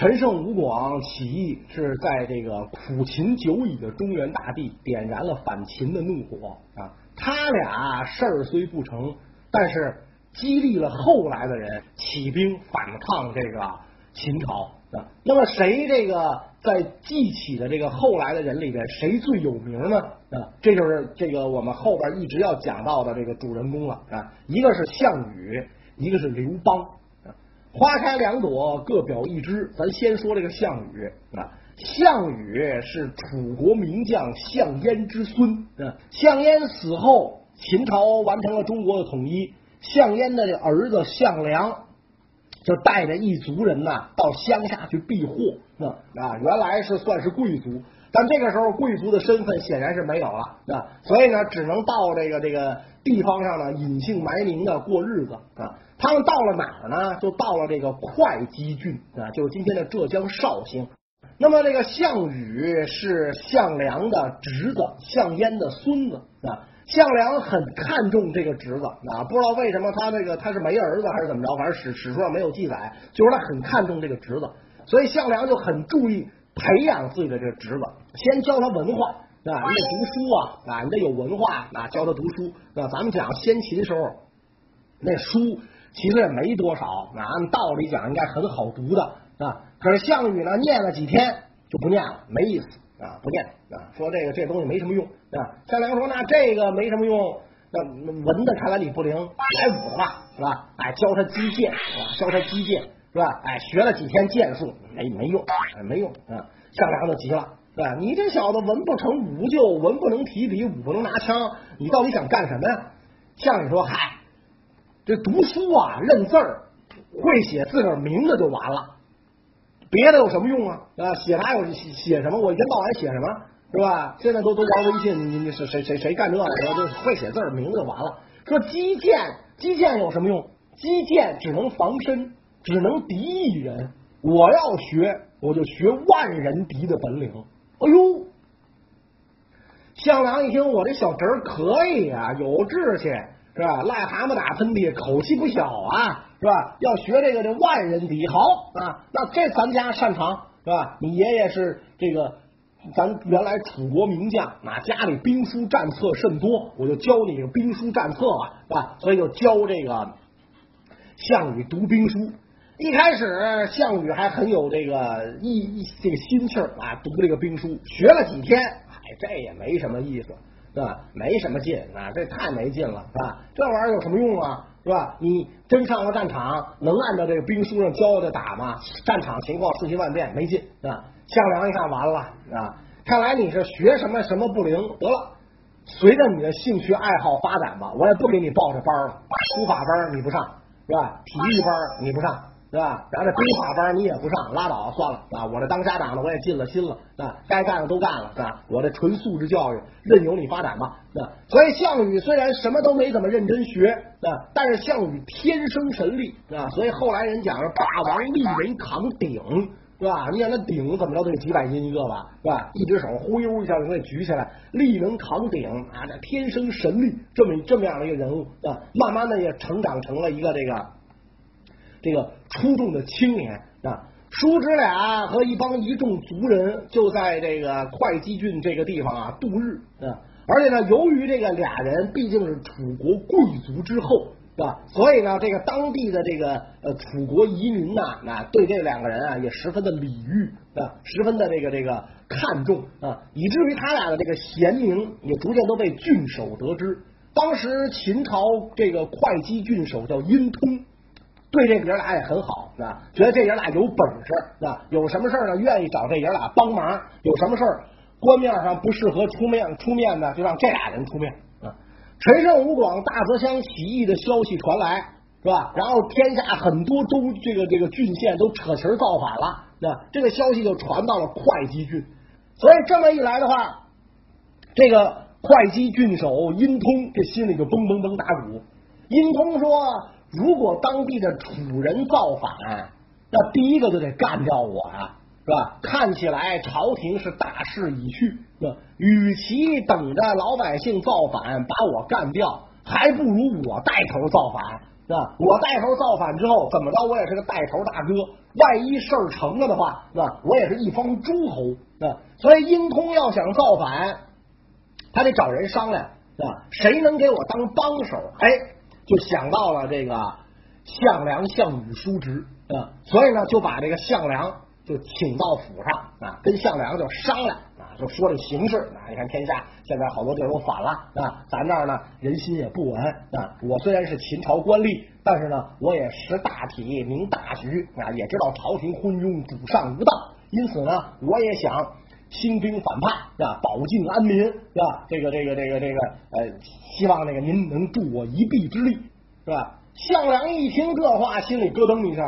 陈胜吴广起义是在这个苦秦久矣的中原大地点燃了反秦的怒火啊！他俩事儿虽不成，但是激励了后来的人起兵反抗这个秦朝啊。那么谁这个在记起的这个后来的人里边，谁最有名呢？啊，这就是这个我们后边一直要讲到的这个主人公了啊。一个是项羽，一个是刘邦。花开两朵，各表一枝。咱先说这个项羽啊，项羽是楚国名将项燕之孙。啊。项燕死后，秦朝完成了中国的统一。项燕的儿子项梁就带着一族人呐，到乡下去避祸。啊，原来是算是贵族，但这个时候贵族的身份显然是没有了。啊，所以呢，只能到这个这个地方上呢，隐姓埋名的过日子。啊。他们到了哪儿呢？就到了这个会稽郡啊，就是今天的浙江绍兴。那么这个项羽是项梁的侄子，项燕的孙子啊。项梁很看重这个侄子啊，不知道为什么他这个他是没儿子还是怎么着，反正史史书上没有记载，就是他很看重这个侄子，所以项梁就很注意培养自己的这个侄子，先教他文化啊，你得读书啊啊，你得有文化啊，教他读书啊。咱们讲先秦时候那书。其实也没多少，那按道理讲应该很好读的啊。可是项羽呢，念了几天就不念了，没意思啊，不念啊。说这个这东西没什么用啊。项梁说：“那这个没什么用，那文的看来你不灵，来武的吧，是吧？哎，教他击剑，教他击剑，是吧？哎，学了几天剑术，没没用，没用啊。项梁就急了，对？你这小子文不成武不就，文不能提笔，武不能拿枪，你到底想干什么呀？”项羽说：“嗨。”这读书啊，认字儿，会写自个儿名字就完了，别的有什么用啊？啊，写啥有写写什么？我一天到晚写什么，是吧？现在都都玩微信，你你是谁谁谁干这个？我就会写字儿名字就完了。说击剑，击剑有什么用？击剑只能防身，只能敌一人。我要学，我就学万人敌的本领。哎呦，项梁一听，我这小侄儿可以啊，有志气。是吧？癞蛤蟆打喷嚏，口气不小啊，是吧？要学这个这万人敌，好啊，那这咱家擅长，是吧？你爷爷是这个咱原来楚国名将，那家里兵书战策甚多，我就教你个兵书战策吧，是吧？所以就教这个项羽读兵书。一开始项羽还很有这个一一这个心气儿啊，读这个兵书，学了几天，哎，这也没什么意思。是吧？没什么劲啊，这太没劲了，是吧？这玩意儿有什么用啊？是吧？你真上了战场，能按照这个兵书上教的打吗？战场情况瞬息万变，没劲啊！项梁一看完了啊，看来你是学什么什么不灵，得了，随着你的兴趣爱好发展吧，我也不给你报这班了。书法班你不上，是吧？体育班你不上。对吧？然后这兵法班你也不上，拉倒，算了啊！我这当家长的我也尽了心了啊，该干的都干了是吧？我这纯素质教育，任由你发展吧啊！所以项羽虽然什么都没怎么认真学啊，但是项羽天生神力啊！所以后来人讲霸王力能扛鼎是吧？你想那鼎怎么着都得几百斤一个吧是吧？一只手忽悠一下就给举起来，力能扛鼎啊！这天生神力这么这么样的一个人物啊，慢慢的也成长成了一个这个。这个出众的青年啊，叔侄俩和一帮一众族人就在这个会稽郡这个地方啊度日啊，而且呢，由于这个俩人毕竟是楚国贵族之后，是吧？所以呢，这个当地的这个呃楚国移民呐，那对这两个人啊也十分的礼遇啊，十分的这个这个看重啊，以至于他俩的这个贤名也逐渐都被郡守得知。当时秦朝这个会稽郡守叫殷通。对这爷俩也很好，啊，觉得这爷俩有本事，啊，有什么事呢？愿意找这爷俩帮忙。有什么事官面上不适合出面出面呢，就让这俩人出面。啊，陈胜吴广大泽乡起义的消息传来，是吧？然后天下很多州这个这个郡县都扯旗造反了，那这个消息就传到了会稽郡。所以这么一来的话，这个会稽郡守殷通这心里就嘣嘣嘣打鼓。殷通说。如果当地的楚人造反，那第一个就得干掉我啊，是吧？看起来朝廷是大势已去，那？与其等着老百姓造反把我干掉，还不如我带头造反，是吧？我带头造反之后，怎么着我也是个带头大哥。万一事儿成了的话，是吧？我也是一方诸侯，是吧？所以殷通要想造反，他得找人商量，是吧？谁能给我当帮手？哎，就想到了这个项梁、项羽、叔侄，啊，所以呢，就把这个项梁就请到府上啊，跟项梁就商量啊，就说这形势啊。你看天下现在好多地儿都反了啊，咱这儿呢人心也不稳啊。我虽然是秦朝官吏，但是呢，我也识大体、明大局啊，也知道朝廷昏庸、主上无道，因此呢，我也想。兴兵反叛是吧？保境安民是吧？这个这个这个这个呃，希望那个您能助我一臂之力是吧？项梁一听这话，心里咯噔一下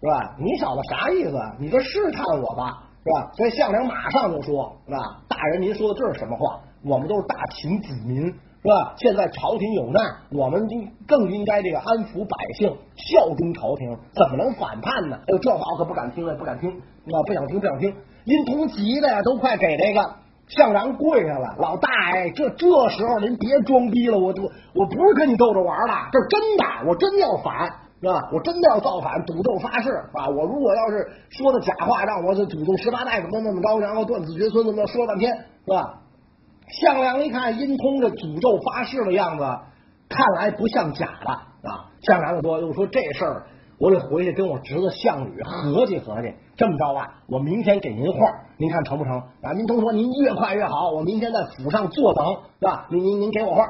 是吧？你小子啥意思？你这试探我吧是吧？所以项梁马上就说是吧？大人您说的这是什么话？我们都是大秦子民是吧？现在朝廷有难，我们应更应该这个安抚百姓，效忠朝廷，怎么能反叛呢？哎呦，这话我可不敢听了，不敢听啊！不想听，不想听。殷通急的呀，都快给这个项梁跪下了。老大，哎，这这时候您别装逼了，我我我不是跟你逗着玩的，这是真的，我真要反，是吧？我真的要造反，赌咒发誓啊！我如果要是说的假话，让我这祖宗十八代怎么怎么着，然后断子绝孙，怎么着说了半天，是吧？项梁一看殷通这诅咒发誓的样子，看来不像假的啊。项梁就说：“又说这事儿。”我得回去跟我侄子项羽合计合计，这么着啊，我明天给您画，您看成不成？啊，您都说您越快越好，我明天在府上坐等，是吧？您您您给我画，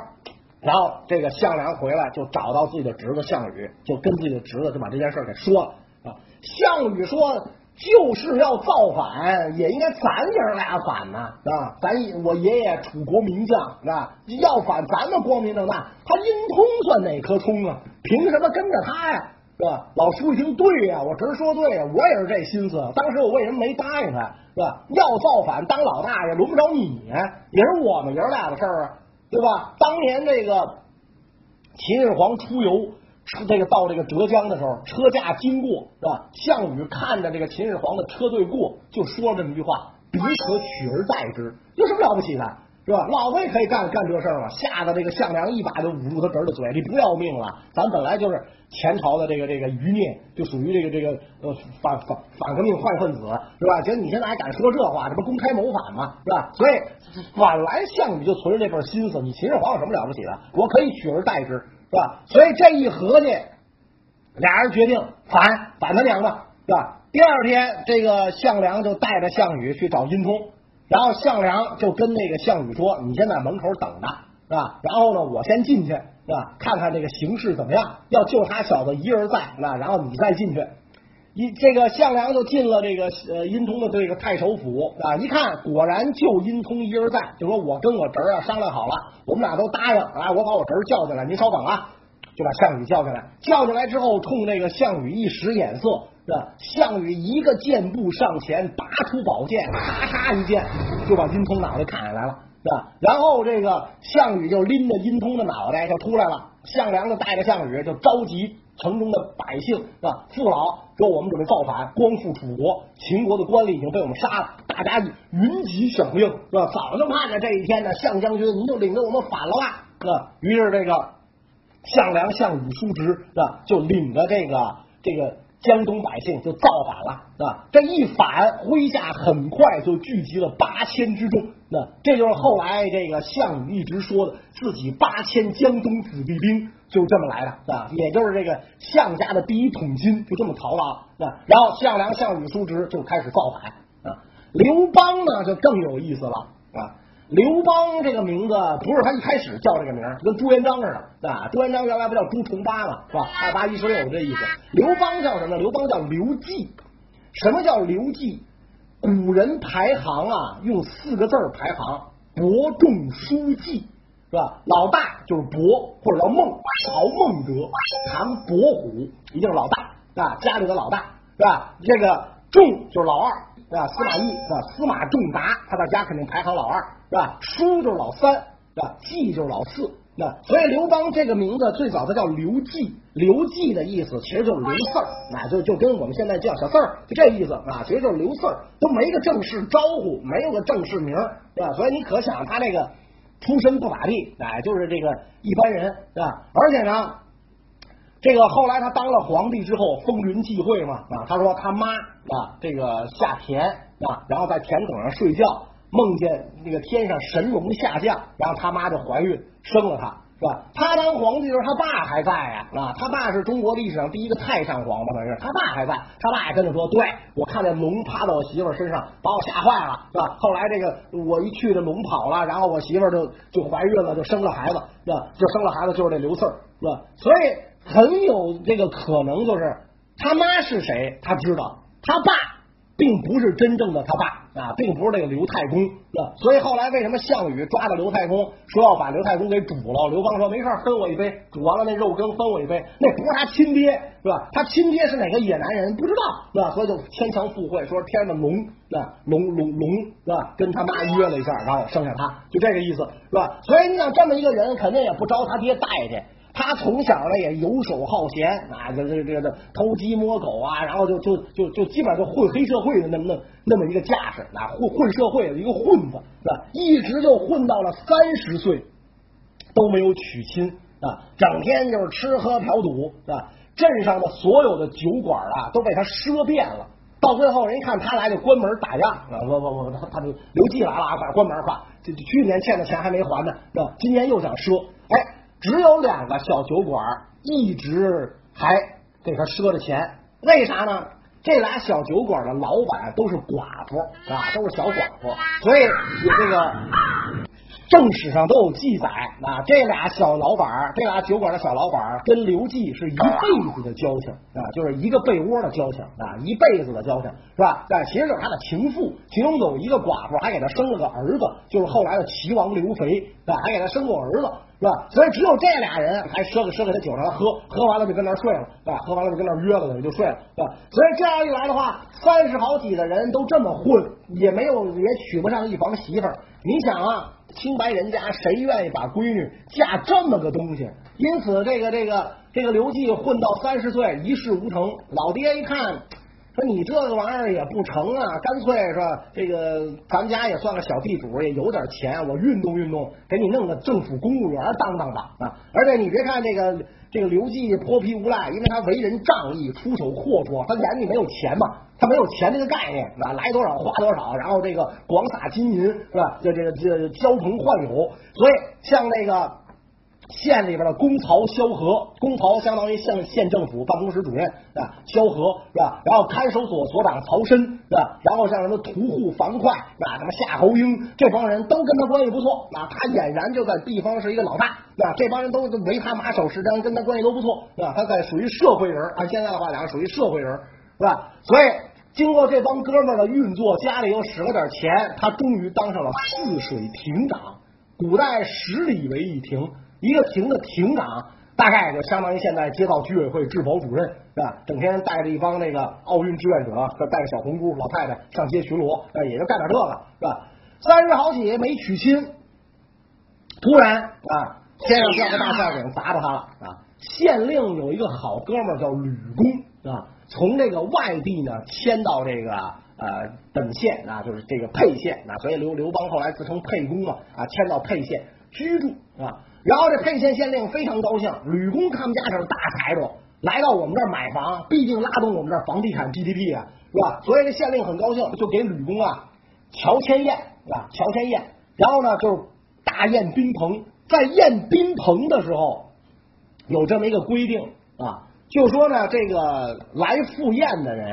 然后这个项梁回来就找到自己的侄子项羽，就跟自己的侄子就把这件事给说了啊。项羽说，就是要造反，也应该咱爷俩反呢，啊，咱我爷爷楚国名将，啊，要反咱们光明正大，他阴通算哪颗葱啊？凭什么跟着他呀？是吧？老叔一听对呀，我侄说对呀，我也是这心思。当时我为什么没答应他？是吧？要造反当老大爷，轮不着你，也是我们爷俩的事儿啊，对吧？当年这个秦始皇出游，这个到这个浙江的时候，车驾经过，是吧？项羽看着这个秦始皇的车队过，就说了这么一句话：“彼可取而代之。”有什么了不起的？是吧？老子也可以干干这事儿嘛！吓得这个项梁一把就捂住他侄儿的嘴，你不要命了？咱本来就是前朝的这个这个余孽，就属于这个这个呃反反反革命坏分子，是吧？结果你现在还敢说这话，这不公开谋反吗？是吧？所以本来项羽就存着这份心思，你秦始皇有什么了不起的？我可以取而代之，是吧？所以这一合计，俩人决定反反他娘的，是吧？第二天，这个项梁就带着项羽去找殷通。然后项梁就跟那个项羽说：“你先在门口等着，是吧？然后呢，我先进去，是吧？看看这个形势怎么样？要就他小子一人在，那然后你再进去。一这个项梁就进了这个呃殷通的这个太守府啊，一看果然就殷通一人在，就说我跟我侄儿啊商量好了，我们俩都答应，啊我把我侄儿叫进来，您稍等啊，就把项羽叫进来。叫进来之后，冲那个项羽一使眼色。”是吧？项羽一个箭步上前，拔出宝剑，咔嚓一剑就把殷通脑袋砍下来了，是吧？然后这个项羽就拎着殷通的脑袋就出来了，项梁就带着项羽就召集城中的百姓，是吧？父老说我们准备造反，光复楚国，秦国的官吏已经被我们杀了，大家云集响应，是吧？早就盼着这一天呢，项将军您就领着我们反了吧，是吧？于是这个项梁、项羽叔侄，是吧？就领着这个这个。江东百姓就造反了，啊，这一反，麾下很快就聚集了八千之众，那这就是后来这个项羽一直说的自己八千江东子弟兵就这么来的，啊，也就是这个项家的第一桶金就这么逃了，那然后项梁、项羽叔侄就开始造反，啊，刘邦呢就更有意思了，啊。刘邦这个名字不是他一开始叫这个名，跟朱元璋似的啊。朱元璋原来不叫朱重八嘛，是吧？二八一十六这意思。刘邦叫什么？刘邦叫刘季。什么叫刘季？古人排行啊，用四个字排行：伯仲叔季，是吧？老大就是伯，或者叫孟，曹孟德，唐伯虎，一定是老大啊，家里的老大，是吧？这个仲就是老二。是吧？司马懿是吧？司马仲达，他在家肯定排行老二，是吧？叔就是老三，是吧？季就是老四，那所以刘邦这个名字最早他叫刘季，刘季的意思其实就是刘四儿，那就就跟我们现在叫小四儿就这意思啊，其实就是刘四儿，都没个正式招呼，没有个正式名，对吧？所以你可想他这个出身不咋地，哎，就是这个一般人，是吧？而且呢。这个后来他当了皇帝之后，风云际会嘛啊，他说他妈啊，这个下田啊，然后在田埂上睡觉，梦见那个天上神龙下降，然后他妈就怀孕生了他，是吧？他当皇帝的时候，他爸还在呀啊，他爸是中国历史上第一个太上皇嘛，可是他爸还在，他爸也跟着说，对我看见龙趴到我媳妇身上，把我吓坏了，是吧？后来这个我一去，这龙跑了，然后我媳妇就就怀孕了，就生了孩子，是吧？就生了孩子就是这刘四儿，是吧？所以。很有这个可能，就是他妈是谁，他知道，他爸并不是真正的他爸啊，并不是那个刘太公，所以后来为什么项羽抓到刘太公，说要把刘太公给煮了？刘邦说没事，分我一杯，煮完了那肉羹分我一杯，那不是他亲爹是吧？他亲爹是哪个野男人不知道是吧？所以就牵强附会，说天上的龙啊龙龙龙是吧？跟他妈约了一下，然后生下他，就这个意思是吧？所以你想这么一个人，肯定也不招他爹待见。他从小呢也游手好闲啊，这这这这偷鸡摸狗啊，然后就就就就基本上就混黑社会的那么那那么一个架势啊，混混社会的一个混子是吧？一直就混到了三十岁都没有娶亲啊，整天就是吃喝嫖赌是吧？镇上的所有的酒馆啊都被他赊遍了，到最后人一看他来就关门打烊啊，我我我他他就刘季来了啊，快关门快，这去年欠的钱还没还呢是吧？今年又想赊，哎。只有两个小酒馆一直还给他赊着钱，为啥呢？这俩小酒馆的老板都是寡妇啊，都是小寡妇，所以有这个正史上都有记载啊。这俩小老板，这俩酒馆的小老板跟刘季是一辈子的交情啊，就是一个被窝的交情啊，一辈子的交情是吧？但其实就是他的情妇，其中有一个寡妇还给他生了个儿子，就是后来的齐王刘肥，还给他生过儿子。是吧？所以只有这俩人还赊给赊给他酒让他喝，喝完了就跟那睡了，是吧？喝完了就跟那约了，就就睡了，是吧？所以这样一来的话，三十好几的人都这么混，也没有也娶不上一房媳妇儿。你想啊，清白人家谁愿意把闺女嫁这么个东西？因此，这个这个这个刘季混到三十岁一事无成，老爹一看。说你这个玩意儿也不成啊，干脆是？这个咱家也算个小地主，也有点钱，我运动运动，给你弄个政府公务员当当吧啊！而且你别看这个这个刘季泼皮无赖，因为他为人仗义，出手阔绰，他眼里没有钱嘛，他没有钱这个概念啊，来多少花多少，然后这个广撒金银是吧？这这个这交朋换友，所以像那个。县里边的公曹萧何，公曹相当于县县政府办公室主任啊，萧何是吧？然后看守所所长曹参是吧？然后像什么屠户樊哙啊，什么夏侯婴这帮人都跟他关系不错啊，他俨然就在地方是一个老大啊，这帮人都围他马首是瞻，跟他关系都不错是吧？他在属于社会人，按现在的话讲，属于社会人是吧？所以经过这帮哥们的运作，家里又使了点钱，他终于当上了泗水亭长。古代十里为一亭。一个亭的亭长，大概就相当于现在街道居委会治保主任，是吧？整天带着一帮那个奥运志愿者，带着小红姑老太太上街巡逻，也就干点这个，是吧？三十好几没娶亲，突然啊，天上掉个大馅饼砸着他了啊！县令有一个好哥们叫吕公啊，从这个外地呢迁到这个呃本县啊，就是这个沛县啊，所以刘刘邦后来自称沛公嘛啊，迁到沛县居住啊。然后这沛县县令非常高兴，吕公他们家可是大财主，来到我们这儿买房，必定拉动我们这儿房地产 GDP 啊，是吧？所以这县令很高兴，就给吕公啊乔迁宴，是吧？乔迁宴，然后呢就是大宴宾朋，在宴宾朋的时候有这么一个规定啊，就说呢这个来赴宴的人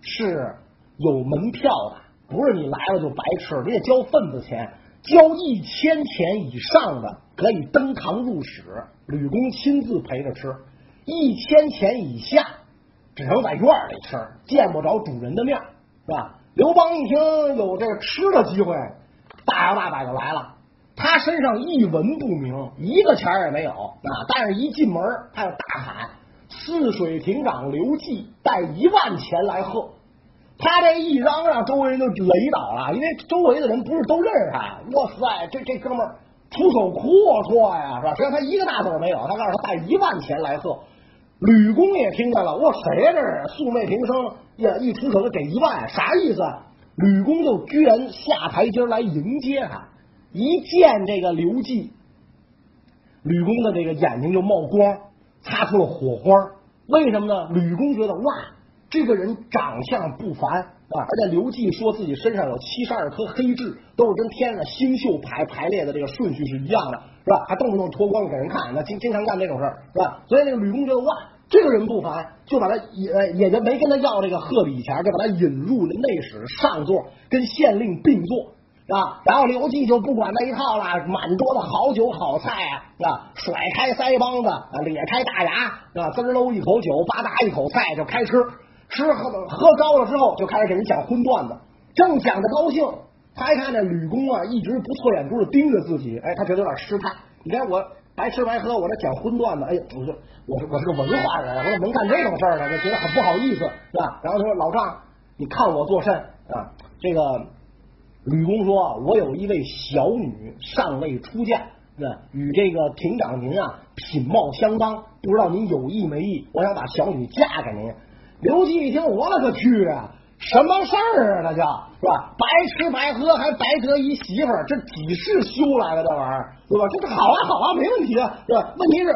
是有门票的，不是你来了就白吃，你得交份子钱。交一千钱以上的可以登堂入室，吕公亲自陪着吃；一千钱以下只能在院里吃，见不着主人的面，是吧？刘邦一听有这个吃的机会，大摇大摆就来了。他身上一文不名，一个钱也没有啊！但是一进门，他就大喊：“泗水亭长刘季带一万钱来贺。”他这一嚷嚷，周围人就雷倒了，因为周围的人不是都认识他。哇塞，这这哥们出手阔绰呀，是吧？实际上他一个大子没有，他告诉他带一万钱来贺。吕公也听见了，哇，谁？这是素昧平生呀，一出手就给一万，啥意思？吕公就居然下台阶来迎接他，一见这个刘季，吕公的这个眼睛就冒光，擦出了火花。为什么呢？吕公觉得哇，这个人长相不凡啊！而且刘季说自己身上有七十二颗黑痣，都是跟天上的星宿排排列的这个顺序是一样的，是吧？还动不动脱光给人看，那经经常干这种事儿，是吧？所以那个吕公觉得哇，这个人不凡，就把他也也就没跟他要这个贺礼钱，就把他引入了内史上座，跟县令并坐。啊，然后刘季就不管那一套了，满桌的好酒好菜啊，甩开腮帮子，啊，咧开大牙，啊，滋喽一口酒，吧嗒一口菜就开吃，吃喝喝高了之后，就开始给人讲荤段子。正讲的高兴，他一看这吕公啊，一直不错眼珠的盯着自己，哎，他觉得有点失态。你看我白吃白喝，我这讲荤段子，哎，我说我我是个文化人，我怎么能干这种事儿呢？就觉得很不好意思，是吧？然后他说：“老丈，你看我做甚啊？这个。”吕公说：“我有一位小女尚未出嫁，那与这个亭长您啊品貌相当，不知道您有意没意？我想把小女嫁给您。”刘季一听，我勒个去啊！什么事儿啊？那叫是吧？白吃白喝还白得一媳妇儿，这几世修来的这玩意儿，对吧？这好啊，好啊，没问题啊，是吧？问题是，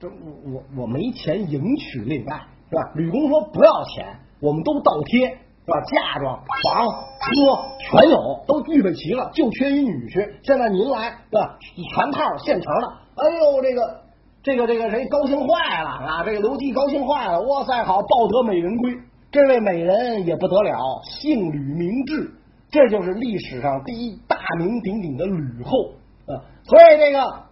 这我我我没钱迎娶另外，是吧？吕公说不要钱，我们都倒贴。是吧？嫁妆、房、车全有，都预备齐了，就缺一女婿。现在您来，是吧？全套现成的。哎呦，这个这个这个谁高兴坏了啊？这个刘季高兴坏了。哇塞，好，抱得美人归。这位美人也不得了，姓吕名雉，这就是历史上第一大名鼎鼎的吕后啊。所以这个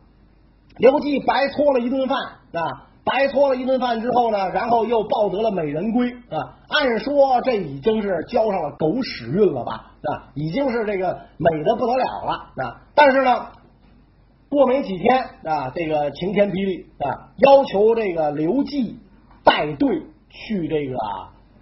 刘季白搓了一顿饭啊。白搓了一顿饭之后呢，然后又抱得了美人归啊！按说这已经是交上了狗屎运了吧？啊，已经是这个美的不得了了啊！但是呢，过没几天啊，这个晴天霹雳啊，要求这个刘季带队去这个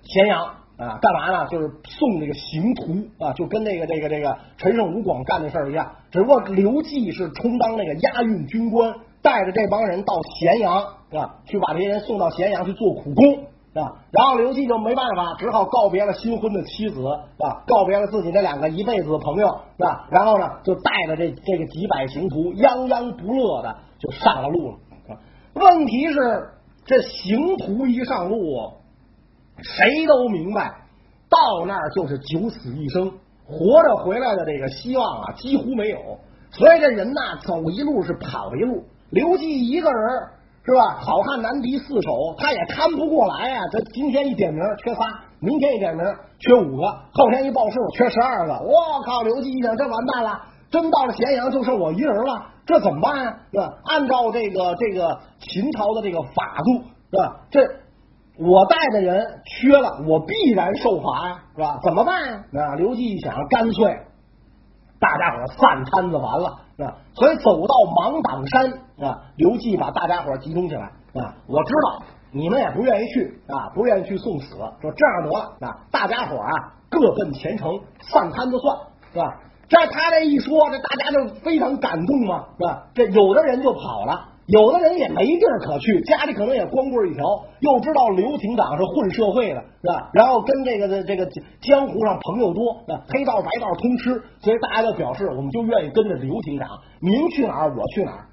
咸阳啊，干嘛呢？就是送这个刑徒啊，就跟那个这个这个陈胜吴广干的事儿一样，只不过刘季是充当那个押运军官。带着这帮人到咸阳啊，去把这些人送到咸阳去做苦工啊。然后刘季就没办法，只好告别了新婚的妻子啊，告别了自己这两个一辈子的朋友啊。然后呢，就带着这这个几百刑徒，泱泱不乐的就上了路了。问题是，这刑徒一上路，谁都明白，到那儿就是九死一生，活着回来的这个希望啊几乎没有。所以这人呐，走一路是跑一路。刘季一个人是吧？好汉难敌四手，他也看不过来啊。这今天一点名缺仨，明天一点名缺五个，后天一报数缺十二个。我靠！刘季一想，这完蛋了，真到了咸阳就剩我一人了，这怎么办呀？是吧？按照这个这个秦朝的这个法度是吧？这我带的人缺了，我必然受罚呀，是吧？怎么办呀？啊！刘季一想，干脆大家伙散摊子完了。啊，所以走到芒砀山啊，刘季把大家伙集中起来啊。我知道你们也不愿意去啊，不愿意去送死。说这样得了啊，大家伙啊各奔前程，散摊子算是吧？这他这一说，这大家就非常感动嘛，是吧？这有的人就跑了。有的人也没地儿可去，家里可能也光棍一条，又知道刘亭长是混社会的，是吧？然后跟这个的这个江湖上朋友多，那黑道白道通吃，所以大家就表示，我们就愿意跟着刘亭长，您去哪儿我去哪儿。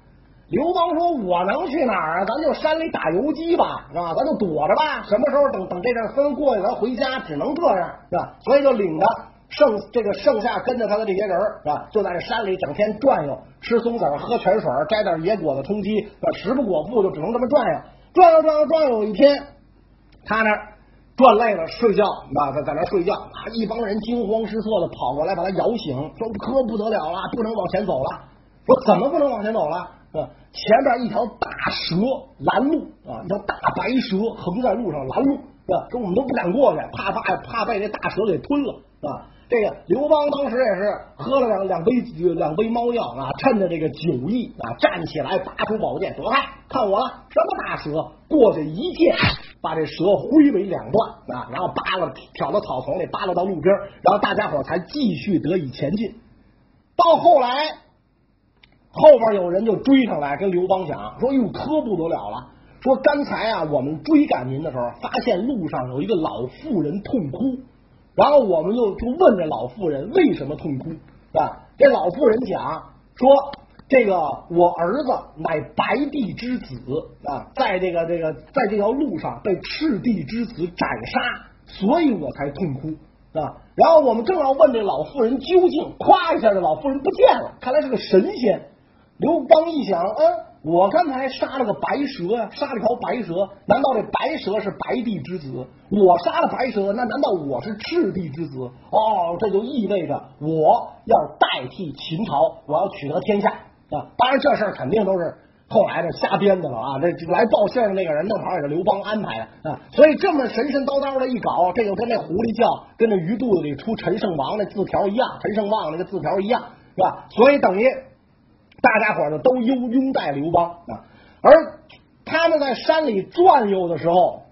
刘邦说：“我能去哪儿啊？咱就山里打游击吧，是吧？咱就躲着吧，什么时候等等这阵风过去，咱回家，只能这样，是吧？所以就领着。”剩这个剩下跟着他的这些人是吧？就在这山里整天转悠，吃松子，喝泉水，摘点野果子充饥，食不果腹，就只能这么转悠，转悠转悠转悠。有一天，他那转累了，睡觉啊，在在那睡觉啊，一帮人惊慌失措的跑过来把他摇醒，说可不得了了，不能往前走了。说怎么不能往前走了？啊前边一条大蛇拦路啊，一条大白蛇横在路上拦路，是吧？说我们都不敢过去，怕怕怕被这大蛇给吞了，啊。这个刘邦当时也是喝了两两杯两杯猫药啊，趁着这个酒意啊，站起来拔出宝剑，躲开，看我了，什么大蛇？过去一剑把这蛇挥为两段啊，然后扒拉挑到草丛里，扒拉到路边，然后大家伙才继续得以前进。到后来，后边有人就追上来跟刘邦讲说：“哟，可不得了了！说刚才啊，我们追赶您的时候，发现路上有一个老妇人痛哭。”然后我们就就问这老妇人为什么痛哭啊？这老妇人讲说，这个我儿子乃白帝之子啊，在这个这个在这条路上被赤帝之子斩杀，所以我才痛哭啊。然后我们正要问这老妇人究竟，咵一下，这老妇人不见了，看来是个神仙。刘邦一想，嗯。我刚才杀了个白蛇呀，杀了条白蛇，难道这白蛇是白帝之子？我杀了白蛇，那难道我是赤帝之子？哦，这就意味着我要代替秦朝，我要取得天下啊！当然，这事儿肯定都是后来的瞎编的了啊！这来报信的那个人，正好也是刘邦安排的啊！所以这么神神叨叨的一搞，这就跟那狐狸叫，跟那鱼肚子里出陈胜王那字条一样，陈胜旺那个字条一样，是吧？所以等于。大家伙呢都拥拥戴刘邦啊，而他们在山里转悠的时候，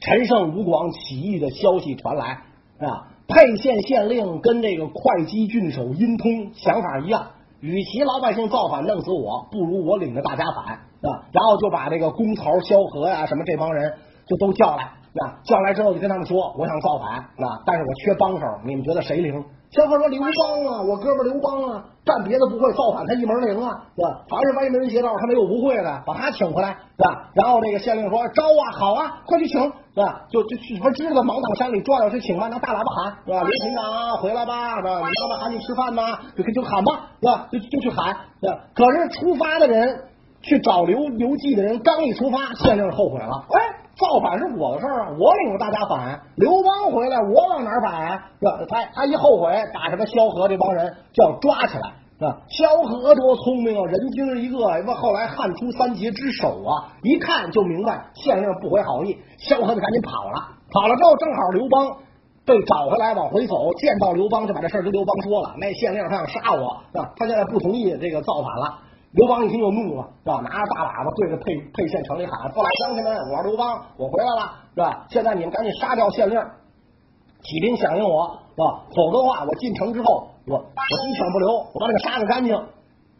陈胜吴广起义的消息传来啊，沛县县令跟这个会稽郡守殷通想法一样，与其老百姓造反弄死我，不如我领着大家反啊，然后就把这个公曹萧何呀什么这帮人就都叫来啊，叫来之后就跟他们说，我想造反啊，但是我缺帮手，你们觉得谁灵？萧何说：“刘邦啊，我哥们刘邦啊，干别的不会，造反他一门灵啊，对吧？凡是歪门邪道，他没有不会的，把他请回来，对吧？然后这个县令说：招啊，好啊，快去请，对吧？就就什么知道芒砀山里转悠去请吧，拿大喇叭喊，对吧？刘亭长回来吧，对吧？你爸爸喊你吃饭吗？就就喊吧，对吧？就就去喊，对吧？可是出发的人去找刘刘季的人，刚一出发，县令后悔了，哎。”造反是我的事儿啊，我领着大家反。刘邦回来，我往哪儿反？是吧？他他一后悔，把什么萧何这帮人就要抓起来，是吧？萧何多聪明啊，人精一个。那后来汉初三杰之首啊，一看就明白县令不怀好意，萧何就赶紧跑了。跑了之后，正好刘邦被找回来，往回走，见到刘邦就把这事儿跟刘邦说了。那县令他想杀我，是吧？他现在不同意这个造反了。刘邦一听就怒了，是吧？拿着大喇叭对着沛沛县城里喊：“父老乡亲们，我是刘邦，我回来了，是吧？现在你们赶紧杀掉县令，起兵响应我，是吧？否则的话，我进城之后，我我一枪不留，我把你们杀个干净。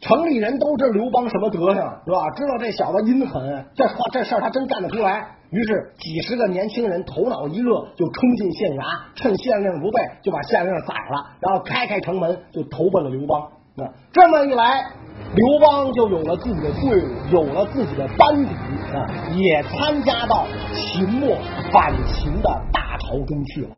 城里人都知道刘邦什么德行，是吧？知道这小子阴狠，这话这事他真干得出来。于是几十个年轻人头脑一热，就冲进县衙，趁县令不备，就把县令宰了，然后开开城门，就投奔了刘邦。那这么一来。刘邦就有了自己的队伍，有了自己的班底啊，也参加到秦末反秦的大潮中去了。